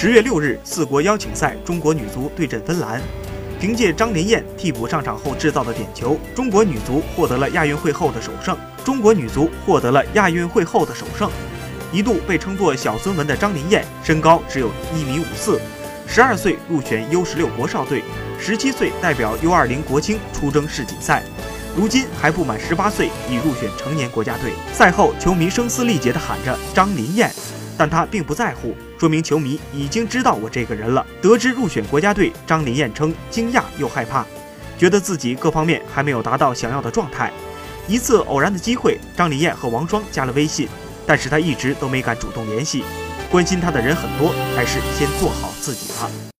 十月六日，四国邀请赛，中国女足对阵芬兰。凭借张琳艳替补上场后制造的点球，中国女足获得了亚运会后的首胜。中国女足获得了亚运会后的首胜。一度被称作“小孙文”的张琳艳，身高只有一米五四，十二岁入选 U 十六国少队，十七岁代表 U 二零国青出征世锦赛，如今还不满十八岁，已入选成年国家队。赛后，球迷声嘶力竭地喊着“张琳艳”。但她并不在乎，说明球迷已经知道我这个人了。得知入选国家队，张琳艳称惊讶又害怕，觉得自己各方面还没有达到想要的状态。一次偶然的机会，张琳艳和王双加了微信，但是她一直都没敢主动联系。关心她的人很多，还是先做好自己吧。